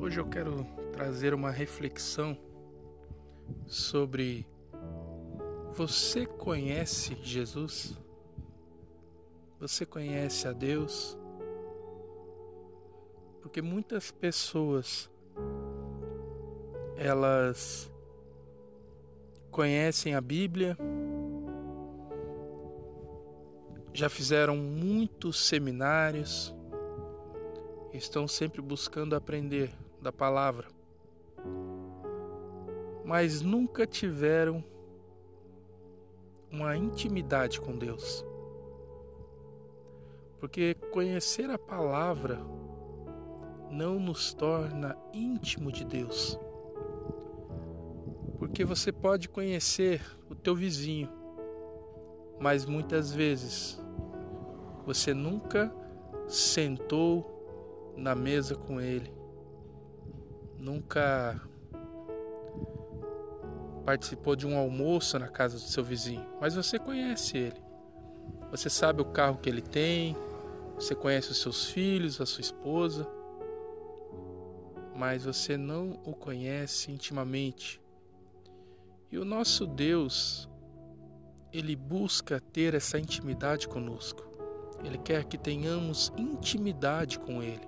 Hoje eu quero trazer uma reflexão sobre você conhece Jesus? Você conhece a Deus? Porque muitas pessoas elas conhecem a Bíblia, já fizeram muitos seminários, estão sempre buscando aprender da palavra, mas nunca tiveram uma intimidade com Deus. Porque conhecer a palavra não nos torna íntimo de Deus. Porque você pode conhecer o teu vizinho, mas muitas vezes você nunca sentou na mesa com ele, nunca participou de um almoço na casa do seu vizinho, mas você conhece ele. Você sabe o carro que ele tem, você conhece os seus filhos, a sua esposa, mas você não o conhece intimamente. E o nosso Deus, ele busca ter essa intimidade conosco. Ele quer que tenhamos intimidade com ele.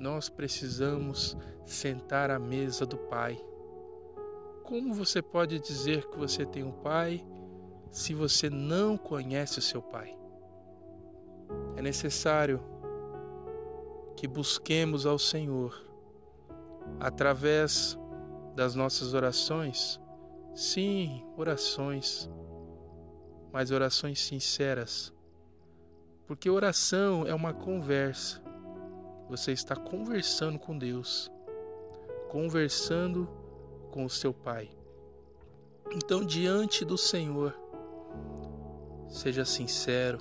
Nós precisamos sentar à mesa do Pai. Como você pode dizer que você tem um pai se você não conhece o seu pai? É necessário que busquemos ao Senhor através das nossas orações. Sim, orações, mas orações sinceras. Porque oração é uma conversa. Você está conversando com Deus, conversando com o seu Pai. Então, diante do Senhor, seja sincero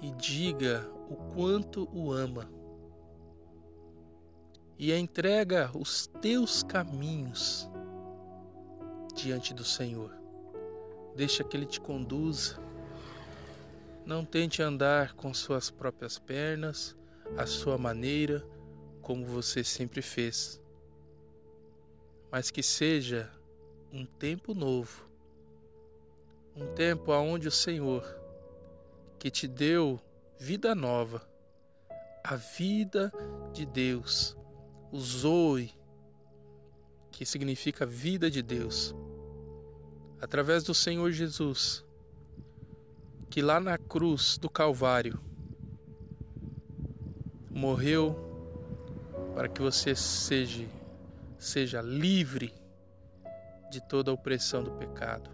e diga o quanto o ama. E entrega os teus caminhos diante do Senhor. Deixa que Ele te conduza. Não tente andar com suas próprias pernas, a sua maneira, como você sempre fez. Mas que seja um tempo novo, um tempo aonde o Senhor, que te deu vida nova, a vida de Deus, o Zoe, que significa vida de Deus, através do Senhor Jesus, que lá na cruz do Calvário morreu para que você seja seja livre de toda a opressão do pecado.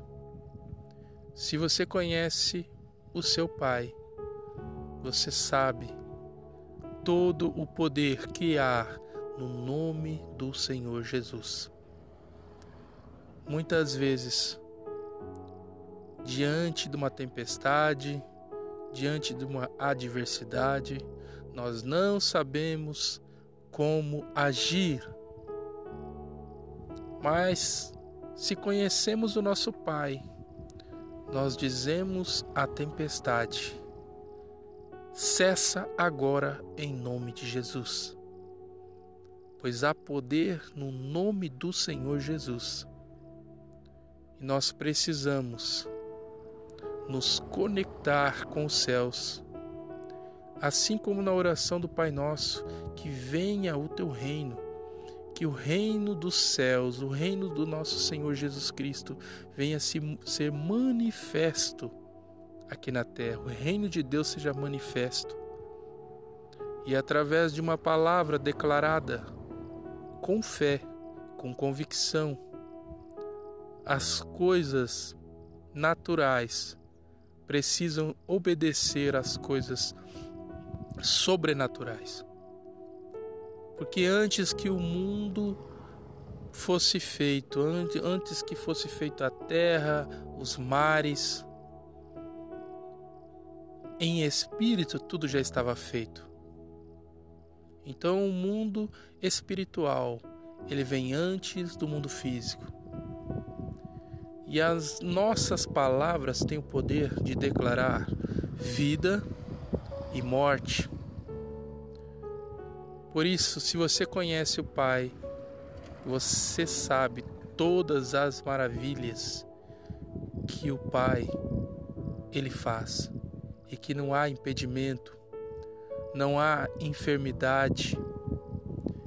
Se você conhece o seu Pai, você sabe todo o poder que há no nome do Senhor Jesus. Muitas vezes, diante de uma tempestade, diante de uma adversidade, nós não sabemos como agir mas se conhecemos o nosso Pai, nós dizemos à tempestade: cessa agora em nome de Jesus. Pois há poder no nome do Senhor Jesus. E nós precisamos nos conectar com os céus. Assim como na oração do Pai Nosso, que venha o teu reino que o reino dos céus, o reino do nosso Senhor Jesus Cristo, venha se, ser manifesto aqui na terra, o reino de Deus seja manifesto. E através de uma palavra declarada com fé, com convicção, as coisas naturais precisam obedecer às coisas sobrenaturais. Porque antes que o mundo fosse feito, antes que fosse feita a terra, os mares, em espírito tudo já estava feito. Então o mundo espiritual, ele vem antes do mundo físico. E as nossas palavras têm o poder de declarar vida e morte. Por isso, se você conhece o Pai, você sabe todas as maravilhas que o Pai ele faz e que não há impedimento, não há enfermidade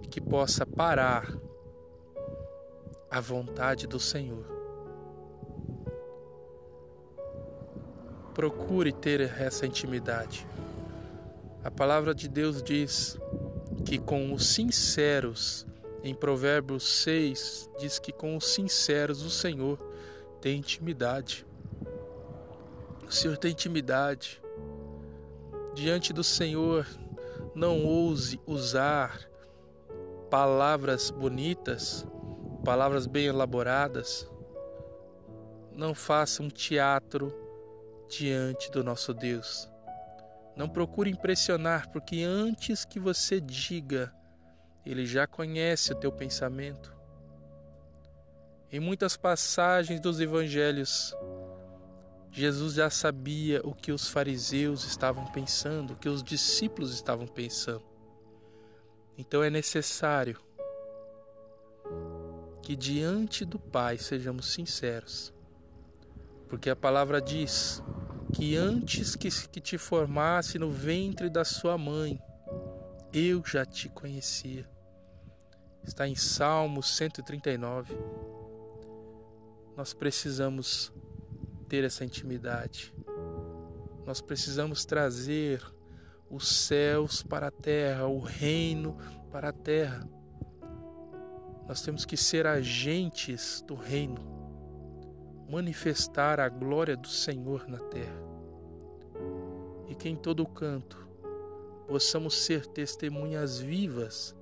que possa parar a vontade do Senhor. Procure ter essa intimidade. A palavra de Deus diz que com os sinceros, em Provérbios 6, diz que com os sinceros o Senhor tem intimidade. O Senhor tem intimidade. Diante do Senhor, não ouse usar palavras bonitas, palavras bem elaboradas. Não faça um teatro diante do nosso Deus. Não procure impressionar, porque antes que você diga, Ele já conhece o teu pensamento. Em muitas passagens dos evangelhos, Jesus já sabia o que os fariseus estavam pensando, o que os discípulos estavam pensando. Então é necessário que diante do Pai sejamos sinceros, porque a palavra diz que antes que, que te formasse no ventre da sua mãe, eu já te conhecia. Está em Salmo 139. Nós precisamos ter essa intimidade. Nós precisamos trazer os céus para a terra, o reino para a terra. Nós temos que ser agentes do reino, manifestar a glória do Senhor na terra. Que em todo canto possamos ser testemunhas vivas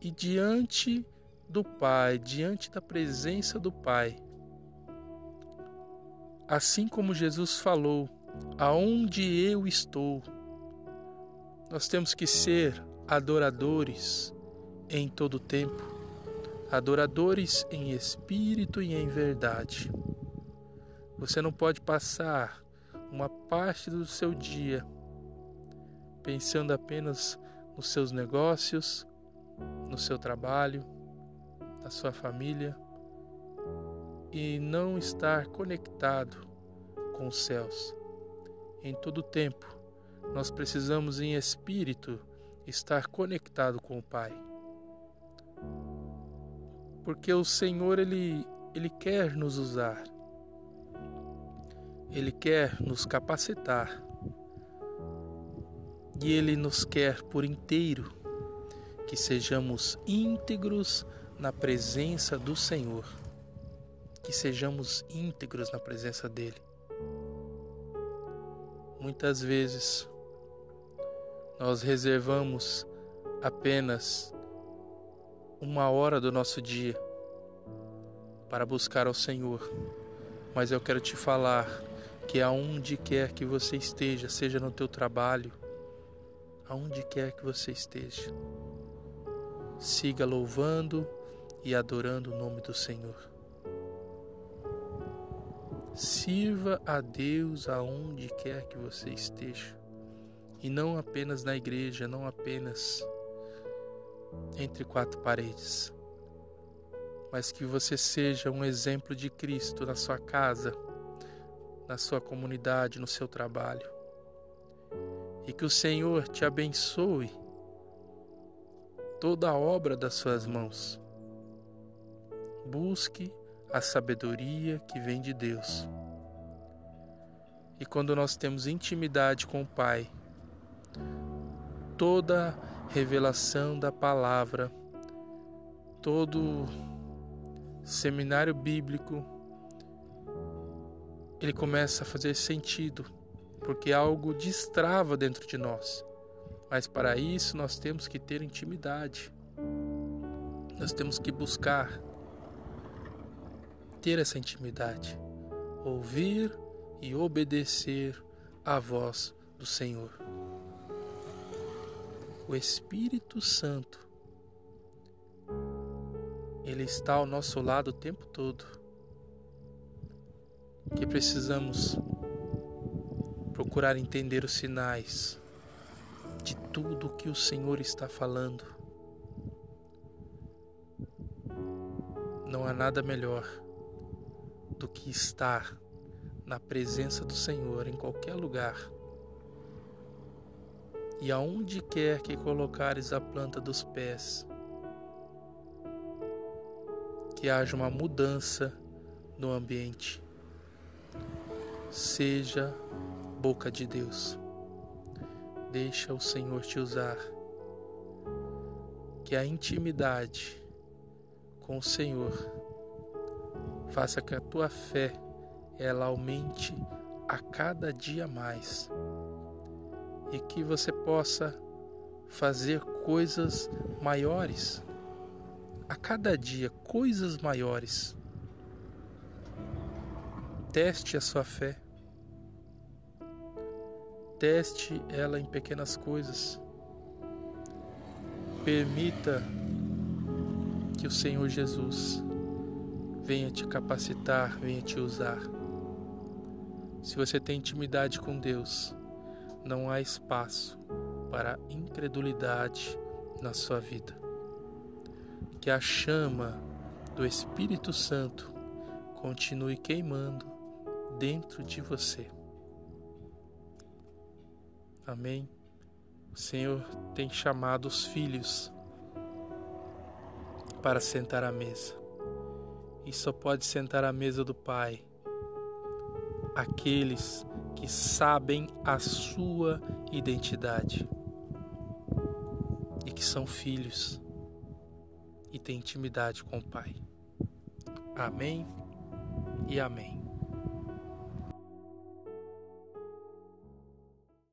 e diante do Pai, diante da presença do Pai, Assim como Jesus falou, aonde eu estou, nós temos que ser adoradores em todo tempo, adoradores em espírito e em verdade. Você não pode passar uma parte do seu dia pensando apenas nos seus negócios, no seu trabalho, na sua família e não estar conectado com os céus. Em todo tempo, nós precisamos em espírito estar conectado com o Pai. Porque o Senhor ele ele quer nos usar. Ele quer nos capacitar. E ele nos quer por inteiro que sejamos íntegros na presença do Senhor que sejamos íntegros na presença dele. Muitas vezes nós reservamos apenas uma hora do nosso dia para buscar ao Senhor, mas eu quero te falar que aonde quer que você esteja, seja no teu trabalho, aonde quer que você esteja, siga louvando e adorando o nome do Senhor. Sirva a Deus aonde quer que você esteja. E não apenas na igreja, não apenas entre quatro paredes. Mas que você seja um exemplo de Cristo na sua casa, na sua comunidade, no seu trabalho. E que o Senhor te abençoe toda a obra das suas mãos. Busque a sabedoria que vem de Deus. E quando nós temos intimidade com o Pai, toda revelação da palavra, todo seminário bíblico, ele começa a fazer sentido, porque algo destrava dentro de nós. Mas para isso nós temos que ter intimidade. Nós temos que buscar ter essa intimidade, ouvir e obedecer à voz do Senhor. O Espírito Santo, ele está ao nosso lado o tempo todo. Que precisamos procurar entender os sinais de tudo que o Senhor está falando. Não há nada melhor do que estar na presença do Senhor em qualquer lugar. E aonde quer que colocares a planta dos pés, que haja uma mudança no ambiente. Seja boca de Deus. Deixa o Senhor te usar. Que a intimidade com o Senhor faça que a tua fé ela aumente a cada dia mais e que você possa fazer coisas maiores a cada dia, coisas maiores. Teste a sua fé. Teste ela em pequenas coisas. Permita que o Senhor Jesus venha te capacitar, venha te usar. Se você tem intimidade com Deus, não há espaço para incredulidade na sua vida. Que a chama do Espírito Santo continue queimando dentro de você. Amém. O Senhor tem chamado os filhos para sentar à mesa. E só pode sentar à mesa do Pai aqueles que sabem a sua identidade e que são filhos e têm intimidade com o Pai. Amém e amém.